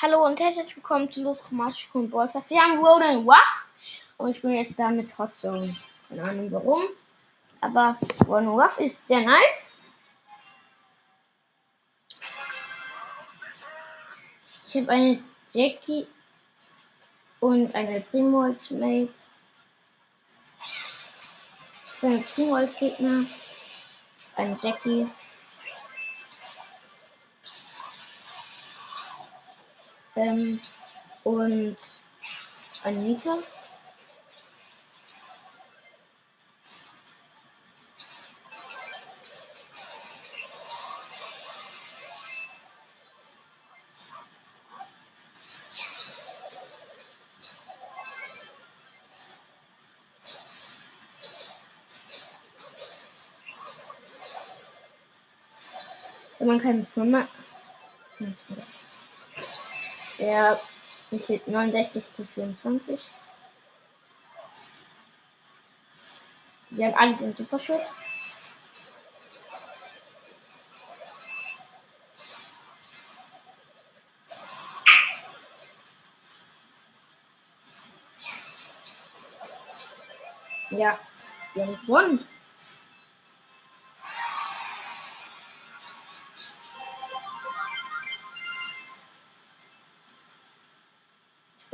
Hallo und herzlich willkommen zu Los Chromatisch Ballcast. Wir haben Ronan Waff und ich bin jetzt da mit Hot Zone. Keine Ahnung warum. Aber Ronan Waff ist sehr nice. Ich habe eine Jackie und eine Primo Ultimate. Eine Primo als Gegner. Eine Jackie. Ähm, und. Wenn man keine Firma. Hm, ja. Der steht 69 zu 24. Wir haben alle den Superschutz. Ja, wir haben gewonnen.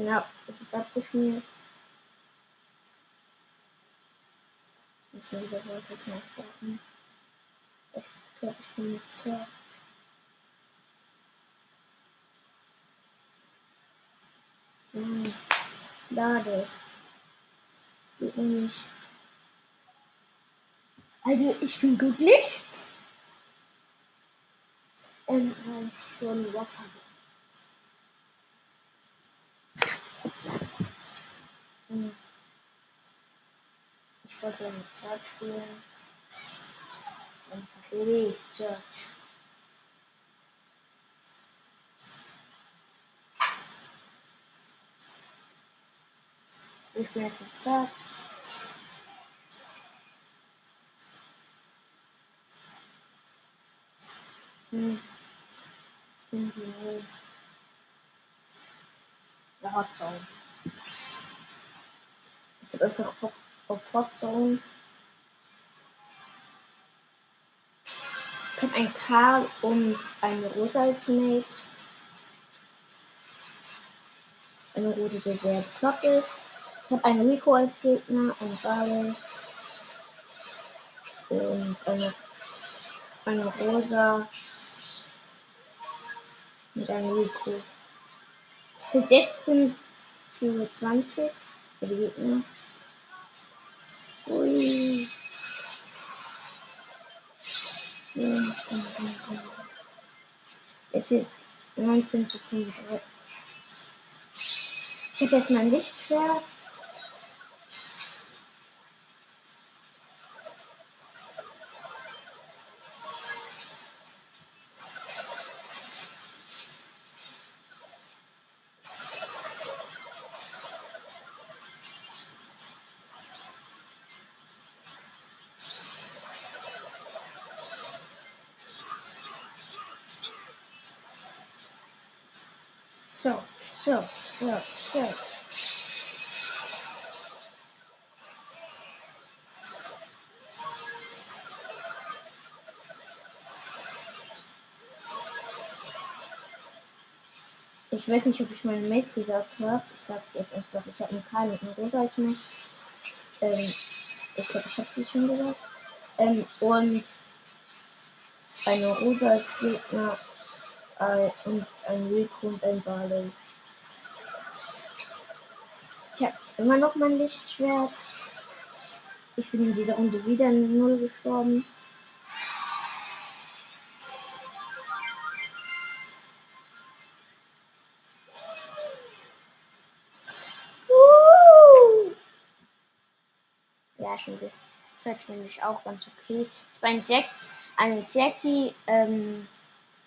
Ja, es ist abgeschmiert. Wieder wollte ich mal starten. Ich glaube, ich bin jetzt hier. Hm, lade. Geht nämlich. Also, ich bin glücklich. Ähm, weil ich schon eine Waffe habe. Ich wollte eine Zeit spielen. Einfach Search. Ich bin jetzt mit Search. Hm. Irgendwie. Hot Zone. Ich hab einfach Bock auf Hot Zone. Ich hab einen Karl und eine rote Ultimate. Eine rote, die sehr flott ist. Ich hab einen Rico als Gegner, einen Barley. Und eine, eine rosa mit einem Rico. Für 16 zu 20 für die Gegner. Ui. Jetzt steht 19 zu 5. Ich habe jetzt mein Lichtschwert. So, so, so. Ich weiß nicht, ob ich meine Mates gesagt habe. Ich sag jetzt einfach, ich habe einen Karl mit einem rosa. Ähm, ich glaube, ich habe sie schon gesagt. Ähm, und eine rosa Gegner äh, und ein Rico und ein Barley. Ich habe immer noch mein Lichtschwert. Ich bin in dieser Runde wieder in Null gestorben. Uh! Ja, schon das Search finde ich auch ganz okay. Ich bin Jack, eine Jackie ähm,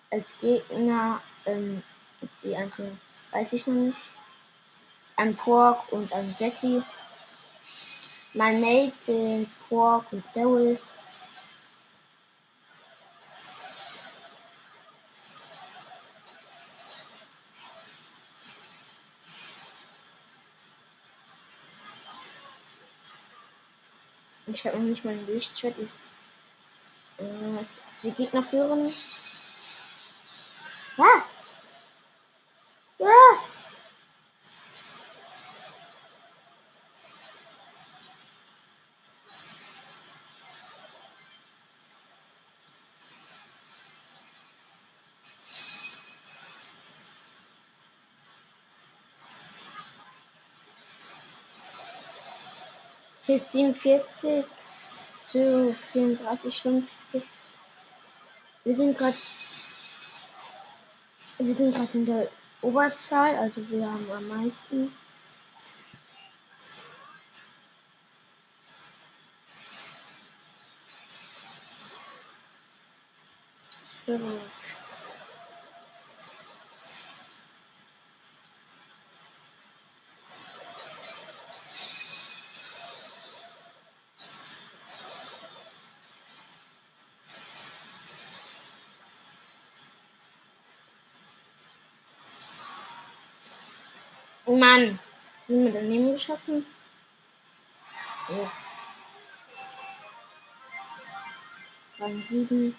als Gegner, ähm, die anderen weiß ich noch nicht ein Pork und ein Jesse. Mein made den Pork und Daryl. Ich habe noch nicht mal ein Lichtschwert. Ist, äh, die Gegner führen. Ah! 47 zu 34, 50. Wir sind gerade wir sind gerade in der Oberzahl, also wir haben am meisten. So. Mann, wir daneben geschossen? Oh. Rang 7.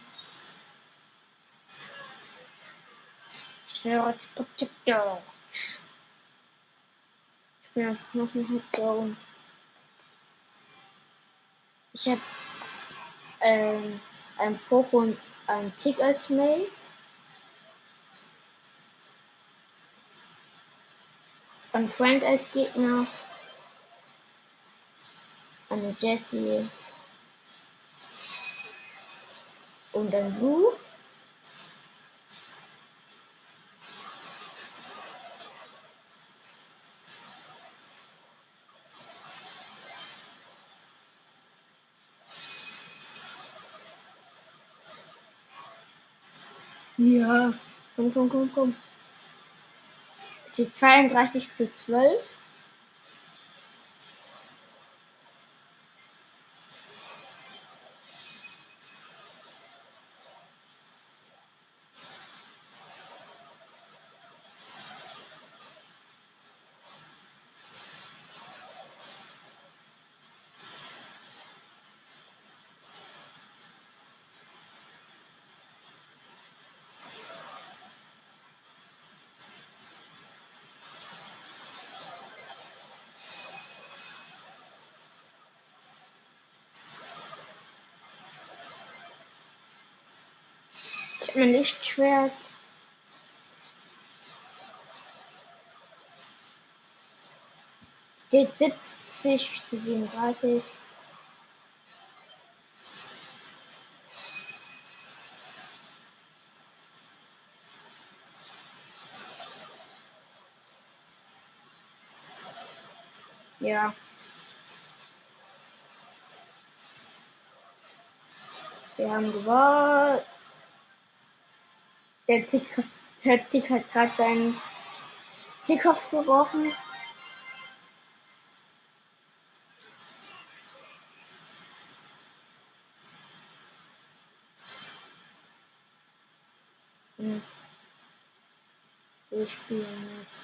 Ich bin einfach noch ein Hauptdown. Ich habe ähm, ein Poco und ein Tick als Mail. Ein Frank als Gegner. Eine Jessie. Und ein Blue. Ja, komm, komm, komm, komm. Steht 32 zu 12. Habe mein Lichtschwert. Steht 70 zu 37. Ja. Wir haben gewonnen. Der Tick, der Tick hat gerade seinen Tickkopf geworfen. Hm. Wir spielen jetzt.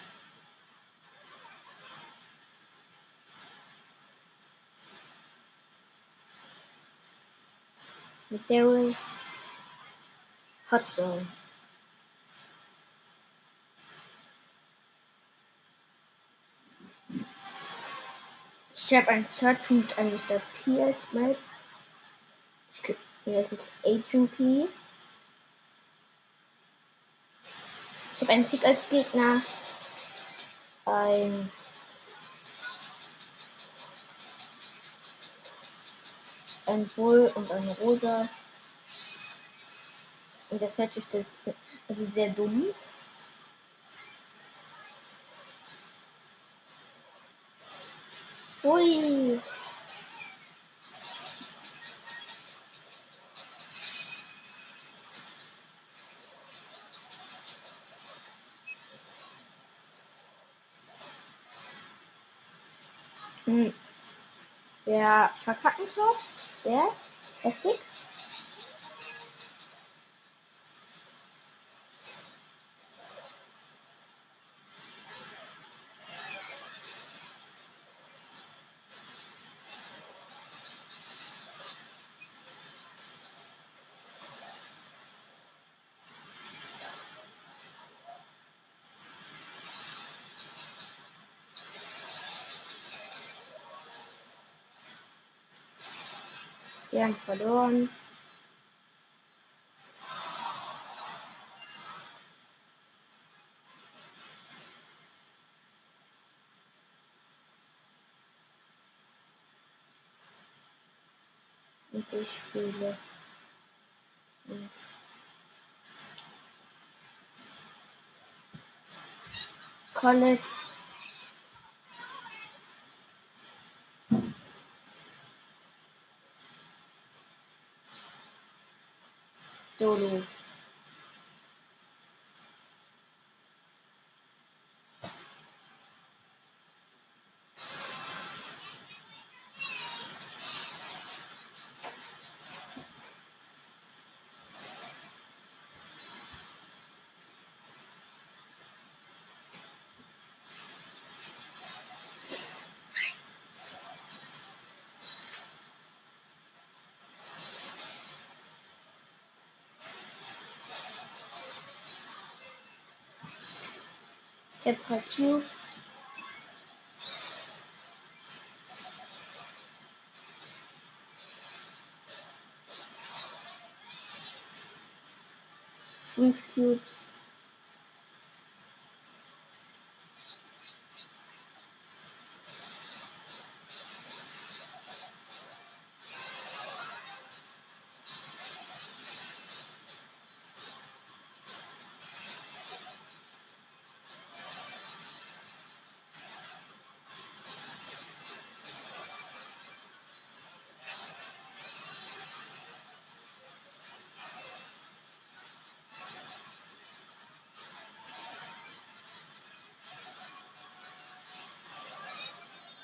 Mit Daryl Hudson. Ich habe einen Search mit einem Mr. P als Mate. Ich glaube, das ist Agent P. Ich habe einen Tick als Gegner. Ein ein Bull und eine Rosa. Und das hört sich das ist sehr dumm. Ui. Hm. Der verkacken wird. Sehr heftig. Wir haben verloren. Und ich spiele mit Colette Solo. Ich habe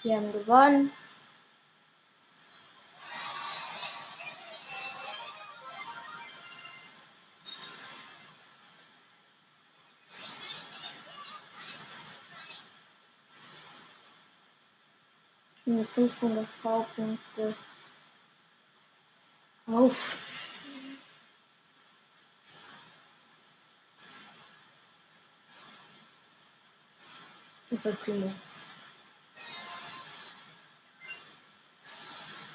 Wir haben gewonnen. Nur 500 Powerpunkte. Auf. Das war prima.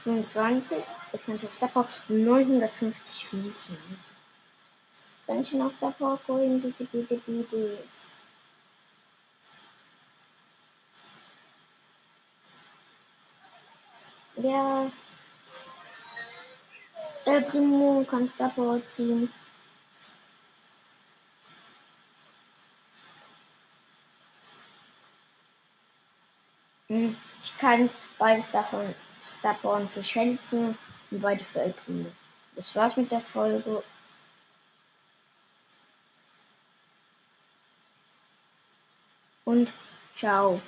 25. Jetzt kann ich auf der Power 950 Münzen. Ich ihn auf der Power holen? Bitte, bitte, bitte. Ja. El Primo kann Star Power ziehen. Hm, Ich kann beides davon Power für ziehen und beide für El Primo. Das war's mit der Folge. Und ciao.